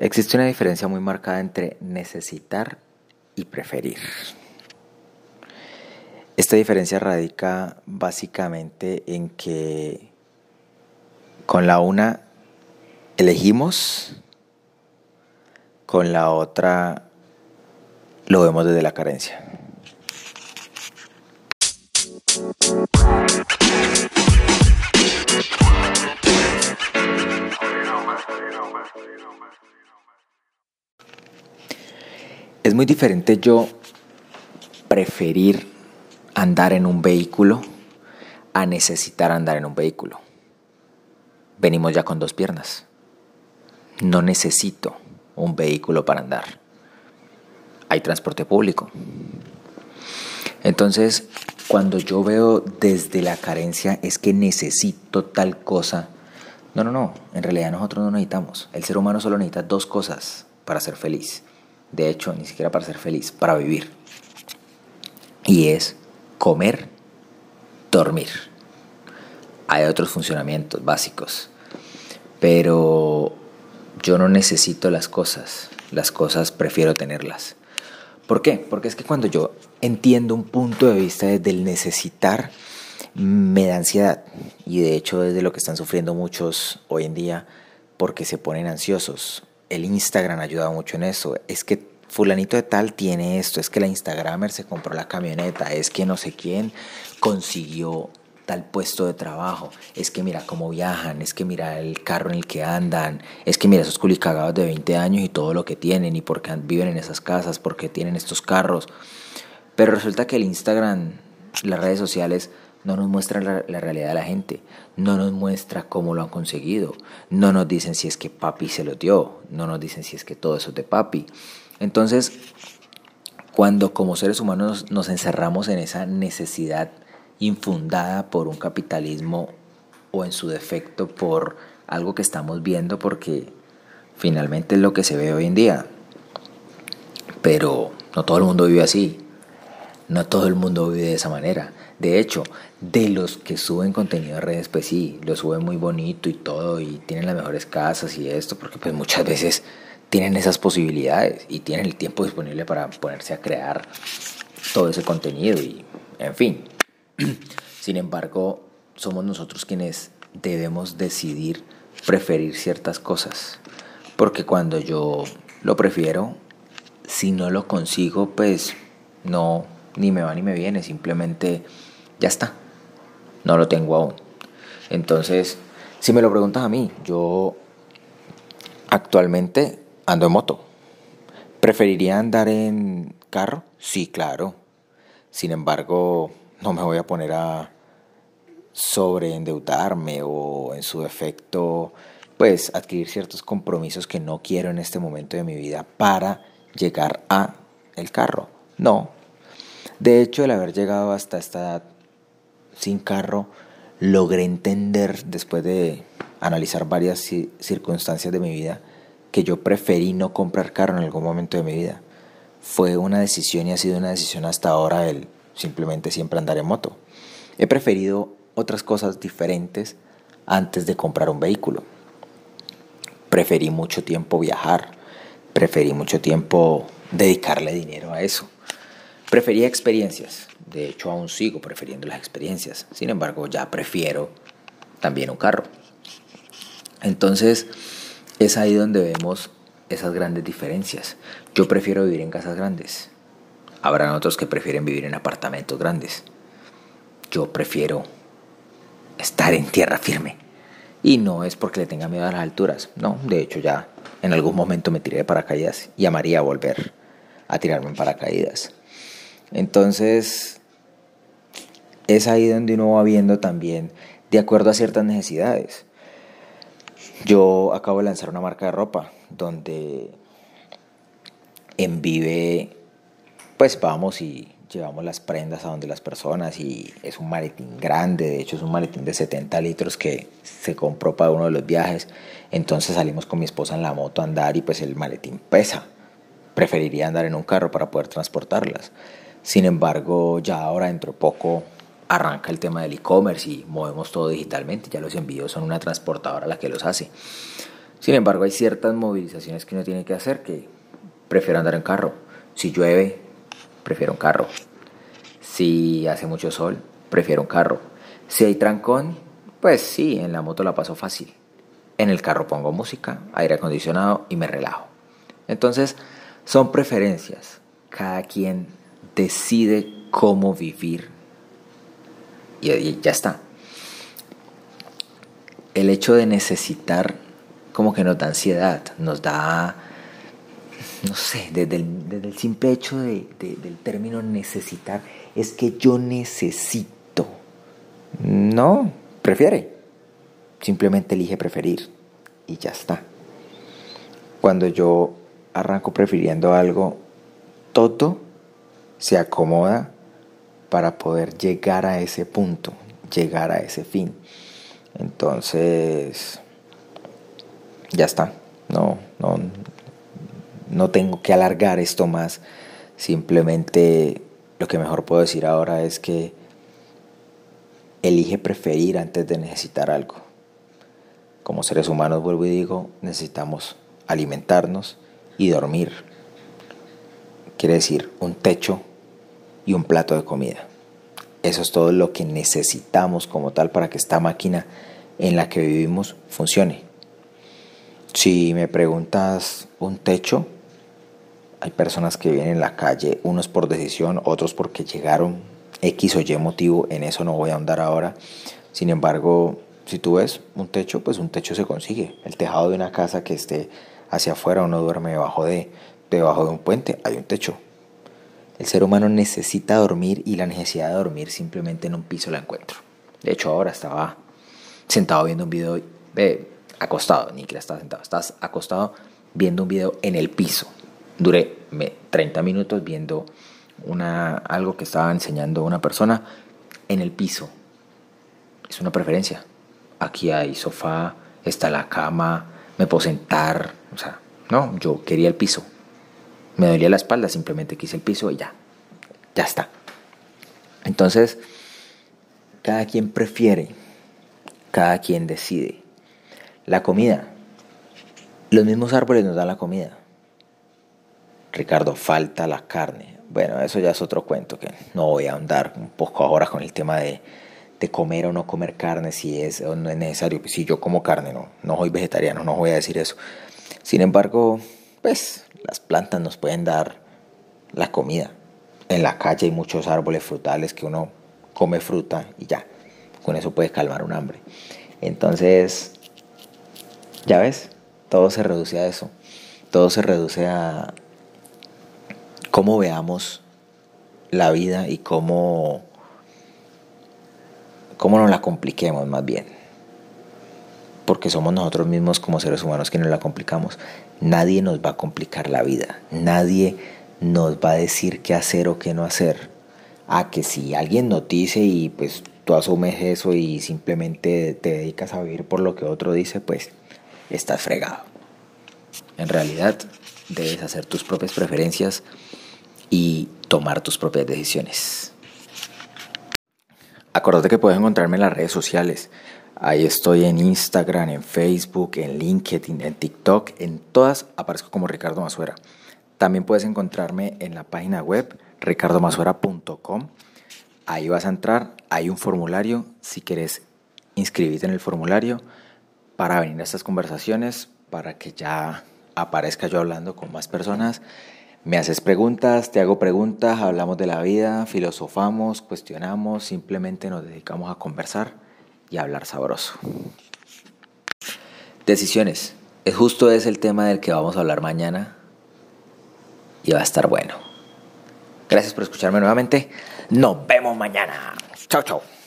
Existe una diferencia muy marcada entre necesitar y preferir. Esta diferencia radica básicamente en que con la una elegimos, con la otra lo vemos desde la carencia. Es muy diferente yo preferir andar en un vehículo a necesitar andar en un vehículo. Venimos ya con dos piernas. No necesito un vehículo para andar. Hay transporte público. Entonces, cuando yo veo desde la carencia es que necesito tal cosa, no, no, no, en realidad nosotros no necesitamos. El ser humano solo necesita dos cosas para ser feliz. De hecho, ni siquiera para ser feliz, para vivir. Y es comer, dormir. Hay otros funcionamientos básicos, pero yo no necesito las cosas, las cosas prefiero tenerlas. ¿Por qué? Porque es que cuando yo entiendo un punto de vista desde el necesitar, me da ansiedad. Y de hecho es de lo que están sufriendo muchos hoy en día porque se ponen ansiosos. El Instagram ayuda mucho en eso. Es que fulanito de tal tiene esto, es que la Instagramer se compró la camioneta, es que no sé quién consiguió tal puesto de trabajo, es que mira cómo viajan, es que mira el carro en el que andan, es que mira esos culicagados de 20 años y todo lo que tienen y por qué viven en esas casas, por qué tienen estos carros. Pero resulta que el Instagram, las redes sociales, no nos muestran la, la, realidad de la gente, no nos muestra cómo lo han conseguido, no nos dicen si es que papi se lo dio, no nos dicen si es que todo eso es de papi. Entonces, cuando como seres humanos nos encerramos en esa necesidad infundada por un capitalismo o en su defecto por algo que estamos viendo porque finalmente es lo que se ve hoy en día. Pero no todo el mundo vive así. No todo el mundo vive de esa manera. De hecho, de los que suben contenido a redes, pues sí, lo suben muy bonito y todo, y tienen las mejores casas y esto, porque pues muchas veces tienen esas posibilidades y tienen el tiempo disponible para ponerse a crear todo ese contenido y en fin. Sin embargo, somos nosotros quienes debemos decidir preferir ciertas cosas. Porque cuando yo lo prefiero, si no lo consigo, pues no, ni me va ni me viene, simplemente ya está. No lo tengo aún. Entonces, si me lo preguntas a mí, yo actualmente Ando en moto. ¿Preferiría andar en carro? Sí, claro. Sin embargo, no me voy a poner a sobreendeudarme o en su defecto, pues adquirir ciertos compromisos que no quiero en este momento de mi vida para llegar a el carro. No. De hecho, el haber llegado hasta esta edad sin carro, logré entender después de analizar varias circunstancias de mi vida que yo preferí no comprar carro en algún momento de mi vida. Fue una decisión y ha sido una decisión hasta ahora el simplemente siempre andar en moto. He preferido otras cosas diferentes antes de comprar un vehículo. Preferí mucho tiempo viajar, preferí mucho tiempo dedicarle dinero a eso. Prefería experiencias, de hecho aún sigo prefiriendo las experiencias, sin embargo ya prefiero también un carro. Entonces, es ahí donde vemos esas grandes diferencias. Yo prefiero vivir en casas grandes. Habrán otros que prefieren vivir en apartamentos grandes. Yo prefiero estar en tierra firme. Y no es porque le tenga miedo a las alturas. No, de hecho ya en algún momento me tiré de paracaídas y amaría volver a tirarme en paracaídas. Entonces, es ahí donde uno va viendo también de acuerdo a ciertas necesidades. Yo acabo de lanzar una marca de ropa donde en Vive pues vamos y llevamos las prendas a donde las personas y es un maletín grande, de hecho es un maletín de 70 litros que se compró para uno de los viajes, entonces salimos con mi esposa en la moto a andar y pues el maletín pesa, preferiría andar en un carro para poder transportarlas, sin embargo ya ahora dentro poco arranca el tema del e-commerce y movemos todo digitalmente. Ya los envíos son una transportadora la que los hace. Sin embargo, hay ciertas movilizaciones que uno tiene que hacer que prefiero andar en carro. Si llueve, prefiero un carro. Si hace mucho sol, prefiero un carro. Si hay trancón, pues sí, en la moto la paso fácil. En el carro pongo música, aire acondicionado y me relajo. Entonces, son preferencias. Cada quien decide cómo vivir y ya está. El hecho de necesitar como que nos da ansiedad, nos da, no sé, desde el, simple hecho del término necesitar, es que yo necesito. No, prefiere. Simplemente elige preferir y ya está. Cuando yo arranco prefiriendo algo, todo se acomoda para poder llegar a ese punto, llegar a ese fin. Entonces, ya está. No, no, no tengo que alargar esto más. Simplemente lo que mejor puedo decir ahora es que elige preferir antes de necesitar algo. Como seres humanos, vuelvo y digo, necesitamos alimentarnos y dormir. Quiere decir un techo y un plato de comida. Eso es todo lo que necesitamos como tal para que esta máquina en la que vivimos funcione. Si me preguntas un techo, hay personas que vienen en la calle, unos por decisión, otros porque llegaron X o Y motivo, en eso no voy a ahondar ahora. Sin embargo, si tú ves un techo, pues un techo se consigue. El tejado de una casa que esté hacia afuera, uno duerme debajo de, debajo de un puente, hay un techo. El ser humano necesita dormir y la necesidad de dormir simplemente en un piso la encuentro. De hecho, ahora estaba sentado viendo un video, ve, acostado, ni que estaba sentado, estás acostado viendo un video en el piso. Duré 30 minutos viendo una, algo que estaba enseñando una persona en el piso. Es una preferencia. Aquí hay sofá, está la cama, me puedo sentar. O sea, no, yo quería el piso. Me dolía la espalda, simplemente quise el piso y ya. Ya está. Entonces, cada quien prefiere, cada quien decide. La comida. Los mismos árboles nos dan la comida. Ricardo, falta la carne. Bueno, eso ya es otro cuento que no voy a ahondar un poco ahora con el tema de, comer o no comer carne, si es o no es necesario. Si yo como carne, no, no soy vegetariano, no voy a decir eso. Sin embargo, pues las plantas nos pueden dar la comida. En la calle hay muchos árboles frutales que uno come fruta y ya, con eso puede calmar un hambre. Entonces, ya ves, todo se reduce a eso. Todo se reduce a cómo veamos la vida y cómo, cómo nos la compliquemos más bien. Porque somos nosotros mismos como seres humanos quienes la complicamos. Nadie nos va a complicar la vida. Nadie nos va a decir qué hacer o qué no hacer. A que si alguien nos dice y pues tú asumes eso y simplemente te dedicas a vivir por lo que otro dice, pues estás fregado. En realidad, debes hacer tus propias preferencias y tomar tus propias decisiones. Acuérdate que puedes encontrarme en las redes sociales. Ahí estoy en Instagram, en Facebook, en LinkedIn, en TikTok. En todas aparezco como Ricardo Masuera. También puedes encontrarme en la página web ricardomasuera.com. Ahí vas a entrar, hay un formulario. Si quieres inscribirte en el formulario, para venir a estas conversaciones, para que ya aparezca yo hablando con más personas. Me haces preguntas, te hago preguntas, hablamos de la vida, filosofamos, cuestionamos, simplemente nos dedicamos a conversar y hablar sabroso. Decisiones. Es justo es el tema del que vamos a hablar mañana y va a estar bueno. Gracias por escucharme nuevamente. Nos vemos mañana. Chao, chao.